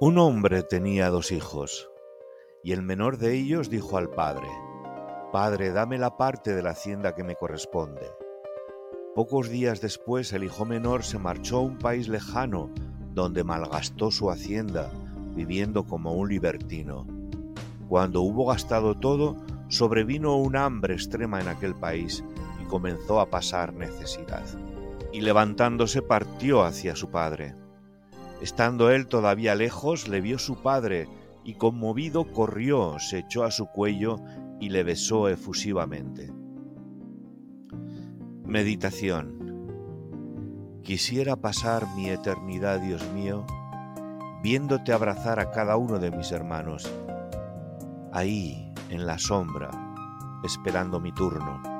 Un hombre tenía dos hijos, y el menor de ellos dijo al padre, Padre, dame la parte de la hacienda que me corresponde. Pocos días después el hijo menor se marchó a un país lejano, donde malgastó su hacienda, viviendo como un libertino. Cuando hubo gastado todo, sobrevino un hambre extrema en aquel país y comenzó a pasar necesidad. Y levantándose partió hacia su padre. Estando él todavía lejos, le vio su padre, y conmovido corrió, se echó a su cuello y le besó efusivamente. Meditación. Quisiera pasar mi eternidad, Dios mío, viéndote abrazar a cada uno de mis hermanos, ahí, en la sombra, esperando mi turno